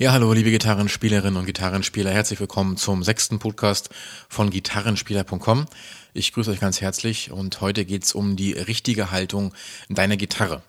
Ja, hallo liebe Gitarrenspielerinnen und Gitarrenspieler, herzlich willkommen zum sechsten Podcast von gitarrenspieler.com. Ich grüße euch ganz herzlich und heute geht's um die richtige Haltung deiner Gitarre.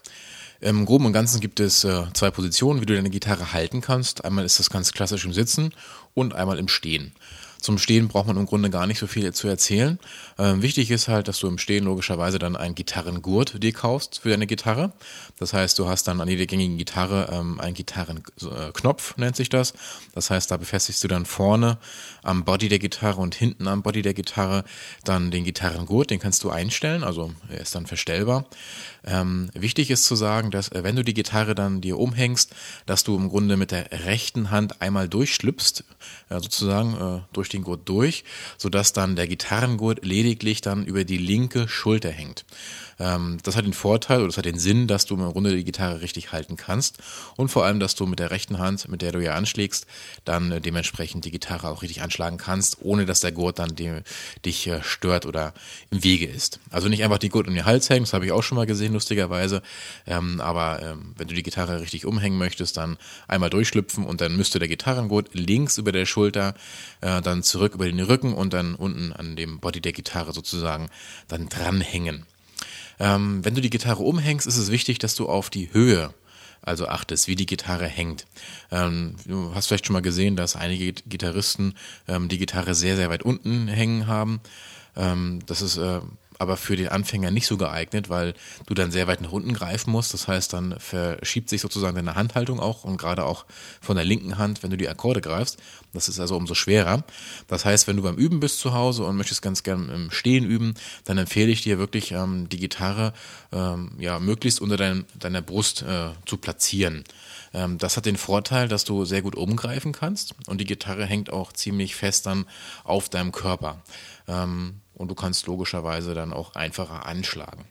Im Groben und Ganzen gibt es äh, zwei Positionen, wie du deine Gitarre halten kannst. Einmal ist das ganz klassisch im Sitzen und einmal im Stehen. Zum Stehen braucht man im Grunde gar nicht so viel zu erzählen. Ähm, wichtig ist halt, dass du im Stehen logischerweise dann einen Gitarrengurt dir kaufst für deine Gitarre. Das heißt, du hast dann an jeder gängigen Gitarre ähm, einen Gitarrenknopf, nennt sich das. Das heißt, da befestigst du dann vorne am Body der Gitarre und hinten am Body der Gitarre dann den Gitarrengurt. Den kannst du einstellen, also er ist dann verstellbar. Ähm, wichtig ist zu sagen, dass äh, wenn du die Gitarre dann dir umhängst, dass du im Grunde mit der rechten Hand einmal durchschlüpfst, äh, sozusagen äh, durch den Gurt durch, sodass dann der Gitarrengurt lediglich dann über die linke Schulter hängt. Ähm, das hat den Vorteil oder das hat den Sinn, dass du im Grunde die Gitarre richtig halten kannst und vor allem, dass du mit der rechten Hand, mit der du ja anschlägst, dann äh, dementsprechend die Gitarre auch richtig anschlagen kannst, ohne dass der Gurt dann die, dich äh, stört oder im Wege ist. Also nicht einfach die Gurt um den Hals hängen, das habe ich auch schon mal gesehen, lustigerweise. Ähm, aber ähm, wenn du die Gitarre richtig umhängen möchtest, dann einmal durchschlüpfen und dann müsste der Gitarrengurt links über der Schulter, äh, dann zurück über den Rücken und dann unten an dem Body der Gitarre sozusagen dann dranhängen. Ähm, wenn du die Gitarre umhängst, ist es wichtig, dass du auf die Höhe also achtest, wie die Gitarre hängt. Ähm, du hast vielleicht schon mal gesehen, dass einige Gitarristen ähm, die Gitarre sehr, sehr weit unten hängen haben. Ähm, das ist äh, aber für den Anfänger nicht so geeignet, weil du dann sehr weit nach unten greifen musst. Das heißt, dann verschiebt sich sozusagen deine Handhaltung auch und gerade auch von der linken Hand, wenn du die Akkorde greifst. Das ist also umso schwerer. Das heißt, wenn du beim Üben bist zu Hause und möchtest ganz gern im Stehen üben, dann empfehle ich dir wirklich ähm, die Gitarre ähm, ja möglichst unter dein, deiner Brust äh, zu platzieren. Ähm, das hat den Vorteil, dass du sehr gut umgreifen kannst und die Gitarre hängt auch ziemlich fest dann auf deinem Körper. Ähm, und du kannst logischerweise dann auch einfacher anschlagen.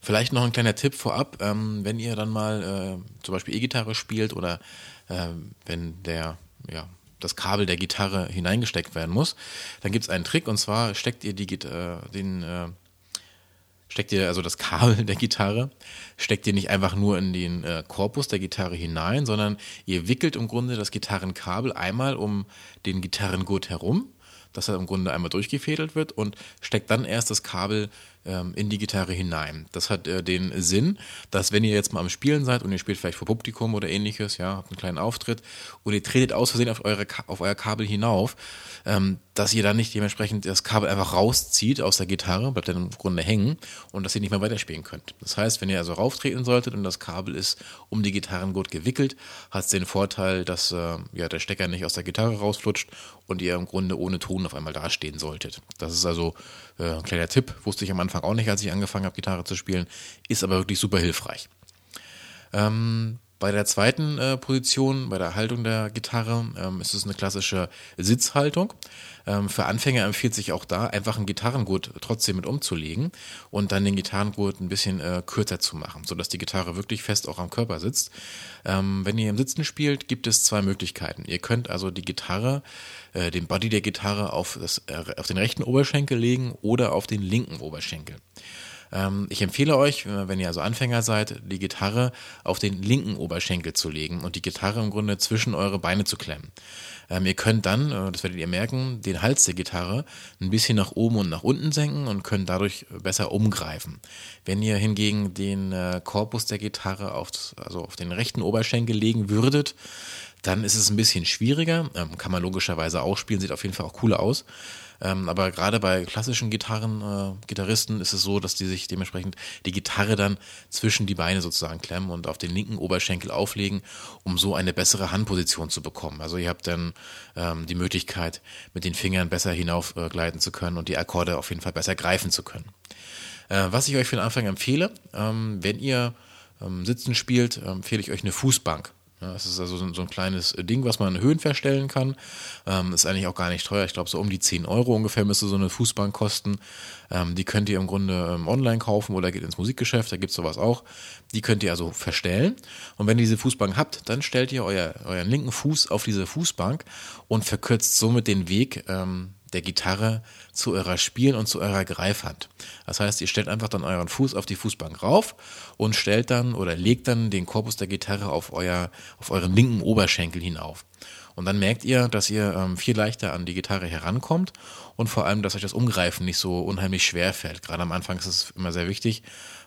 Vielleicht noch ein kleiner Tipp vorab, ähm, wenn ihr dann mal äh, zum Beispiel E-Gitarre spielt oder äh, wenn der, ja, das Kabel der Gitarre hineingesteckt werden muss, dann gibt es einen Trick und zwar steckt ihr die, äh, den, äh, steckt ihr also das Kabel der Gitarre, steckt ihr nicht einfach nur in den äh, Korpus der Gitarre hinein, sondern ihr wickelt im Grunde das Gitarrenkabel einmal um den Gitarrengurt herum dass er im Grunde einmal durchgefädelt wird und steckt dann erst das Kabel in die Gitarre hinein. Das hat äh, den Sinn, dass wenn ihr jetzt mal am Spielen seid und ihr spielt vielleicht vor Publikum oder ähnliches, ja, habt einen kleinen Auftritt und ihr tretet aus Versehen auf, eure, auf euer Kabel hinauf, ähm, dass ihr dann nicht dementsprechend das Kabel einfach rauszieht aus der Gitarre, bleibt dann im Grunde hängen und dass ihr nicht mehr weiterspielen könnt. Das heißt, wenn ihr also rauftreten solltet und das Kabel ist um die Gitarrengurt gewickelt, hat es den Vorteil, dass äh, ja, der Stecker nicht aus der Gitarre rausflutscht und ihr im Grunde ohne Ton auf einmal dastehen solltet. Das ist also äh, ein kleiner Tipp, wusste ich am Anfang auch nicht, als ich angefangen habe, Gitarre zu spielen, ist aber wirklich super hilfreich. Ähm, bei der zweiten äh, Position, bei der Haltung der Gitarre, ähm, ist es eine klassische Sitzhaltung. Ähm, für Anfänger empfiehlt sich auch da, einfach einen Gitarrengurt trotzdem mit umzulegen und dann den Gitarrengurt ein bisschen äh, kürzer zu machen, sodass die Gitarre wirklich fest auch am Körper sitzt. Ähm, wenn ihr im Sitzen spielt, gibt es zwei Möglichkeiten. Ihr könnt also die Gitarre, äh, den Body der Gitarre auf, das, äh, auf den rechten Oberschenkel legen oder auf den linken Oberschenkel. Ähm, ich empfehle euch, wenn ihr also Anfänger seid, die Gitarre auf den linken Oberschenkel zu legen und die Gitarre im Grunde zwischen eure Beine zu klemmen. Ähm, ihr könnt dann, äh, das werdet ihr merken, den Hals der Gitarre ein bisschen nach oben und nach unten senken und könnt dadurch besser umgreifen. Wenn ihr hingegen den äh, Korpus der Gitarre auf, also auf den rechten Oberschenkel legen würdet, dann ist es ein bisschen schwieriger. Ähm, kann man logischerweise auch spielen, sieht auf jeden Fall auch cooler aus. Ähm, aber gerade bei klassischen Gitarren, äh, Gitarristen ist es so, dass die sich dementsprechend die Gitarre dann zwischen die Beine sozusagen klemmen und auf den linken Oberschenkel auflegen, um so eine bessere Handposition zu bekommen. Also ihr habt dann ähm, die Möglichkeit, mit den Fingern besser hinaufgleiten äh, zu können und die Akkorde auf jeden Fall besser greifen zu können. Äh, was ich euch für den Anfang empfehle, ähm, wenn ihr ähm, Sitzen spielt, empfehle ich euch eine Fußbank. Ja, das ist also so ein kleines Ding, was man in Höhen verstellen kann. Ähm, ist eigentlich auch gar nicht teuer. Ich glaube, so um die 10 Euro ungefähr müsste so eine Fußbank kosten. Ähm, die könnt ihr im Grunde ähm, online kaufen oder geht ins Musikgeschäft, da gibt's sowas auch. Die könnt ihr also verstellen. Und wenn ihr diese Fußbank habt, dann stellt ihr euer, euren linken Fuß auf diese Fußbank und verkürzt somit den Weg ähm, der Gitarre zu eurer Spiel- und zu eurer Greifhand. Das heißt, ihr stellt einfach dann euren Fuß auf die Fußbank rauf und stellt dann oder legt dann den Korpus der Gitarre auf euer, auf euren linken Oberschenkel hinauf. Und dann merkt ihr, dass ihr ähm, viel leichter an die Gitarre herankommt und vor allem, dass euch das Umgreifen nicht so unheimlich schwer fällt. Gerade am Anfang ist es immer sehr wichtig,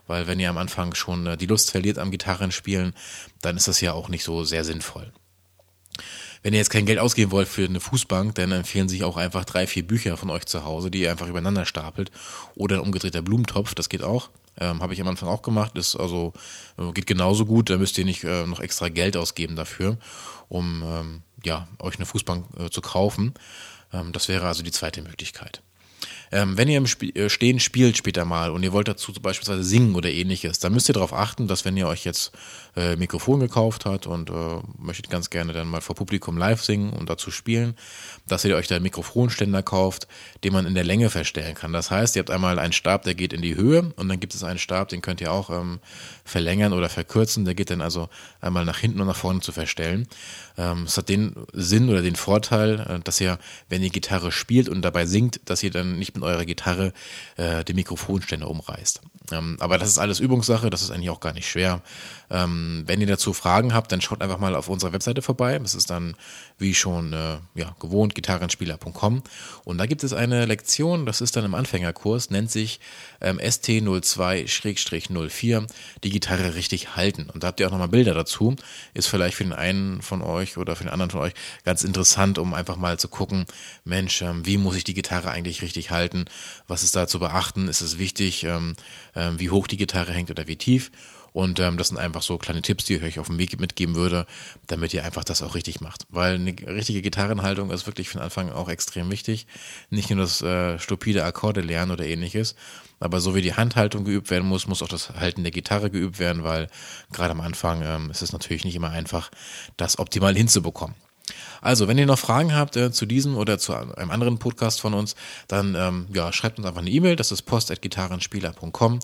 weil wenn ihr am Anfang schon äh, die Lust verliert am Gitarrenspielen, dann ist das ja auch nicht so sehr sinnvoll. Wenn ihr jetzt kein Geld ausgeben wollt für eine Fußbank, dann empfehlen sich auch einfach drei, vier Bücher von euch zu Hause, die ihr einfach übereinander stapelt. Oder ein umgedrehter Blumentopf, das geht auch. Ähm, Habe ich am Anfang auch gemacht. Ist also äh, geht genauso gut. Da müsst ihr nicht äh, noch extra Geld ausgeben dafür, um ähm, ja euch eine Fußbank äh, zu kaufen. Ähm, das wäre also die zweite Möglichkeit. Ähm, wenn ihr im Sp äh, Stehen spielt später mal und ihr wollt dazu beispielsweise singen oder ähnliches, dann müsst ihr darauf achten, dass wenn ihr euch jetzt äh, Mikrofon gekauft habt und äh, möchtet ganz gerne dann mal vor Publikum live singen und dazu spielen, dass ihr euch da einen Mikrofonständer kauft, den man in der Länge verstellen kann. Das heißt, ihr habt einmal einen Stab, der geht in die Höhe und dann gibt es einen Stab, den könnt ihr auch ähm, verlängern oder verkürzen. Der geht dann also einmal nach hinten und nach vorne zu verstellen. Ähm, es hat den Sinn oder den Vorteil, äh, dass ihr, wenn ihr Gitarre spielt und dabei singt, dass ihr dann nicht mit eurer Gitarre äh, den Mikrofonständer umreißt. Ähm, aber das ist alles Übungssache, das ist eigentlich auch gar nicht schwer. Ähm, wenn ihr dazu Fragen habt, dann schaut einfach mal auf unserer Webseite vorbei. Das ist dann, wie schon äh, ja, gewohnt, gitarrenspieler.com. Und da gibt es eine Lektion, das ist dann im Anfängerkurs, nennt sich ähm, ST02-04, die Gitarre richtig halten. Und da habt ihr auch nochmal Bilder dazu. Ist vielleicht für den einen von euch oder für den anderen von euch ganz interessant, um einfach mal zu gucken, Mensch, ähm, wie muss ich die Gitarre eigentlich richtig halten? Was ist da zu beachten? Ist es wichtig? Ähm, ähm, wie hoch die Gitarre hängt oder wie tief. Und ähm, das sind einfach so kleine Tipps, die ich euch auf dem Weg mitgeben würde, damit ihr einfach das auch richtig macht. Weil eine richtige Gitarrenhaltung ist wirklich von Anfang auch extrem wichtig. Nicht nur das äh, stupide Akkorde lernen oder ähnliches, aber so wie die Handhaltung geübt werden muss, muss auch das Halten der Gitarre geübt werden, weil gerade am Anfang ähm, ist es natürlich nicht immer einfach, das optimal hinzubekommen. Also, wenn ihr noch Fragen habt äh, zu diesem oder zu einem anderen Podcast von uns, dann ähm, ja, schreibt uns einfach eine E-Mail. Das ist post.gitarrenspieler.com.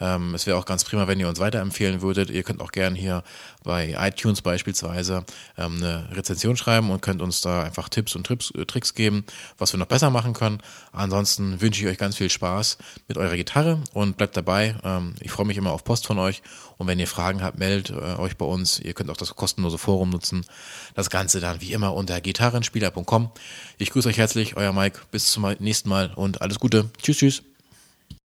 Ähm, es wäre auch ganz prima, wenn ihr uns weiterempfehlen würdet. Ihr könnt auch gerne hier bei iTunes beispielsweise ähm, eine Rezension schreiben und könnt uns da einfach Tipps und Trips, äh, Tricks geben, was wir noch besser machen können. Ansonsten wünsche ich euch ganz viel Spaß mit eurer Gitarre und bleibt dabei. Ähm, ich freue mich immer auf Post von euch und wenn ihr Fragen habt, meldet äh, euch bei uns. Ihr könnt auch das kostenlose Forum nutzen. Das Ganze dann wie immer unter gitarrenspieler.com. Ich grüße euch herzlich, euer Mike. Bis zum nächsten Mal und alles Gute. Tschüss, tschüss.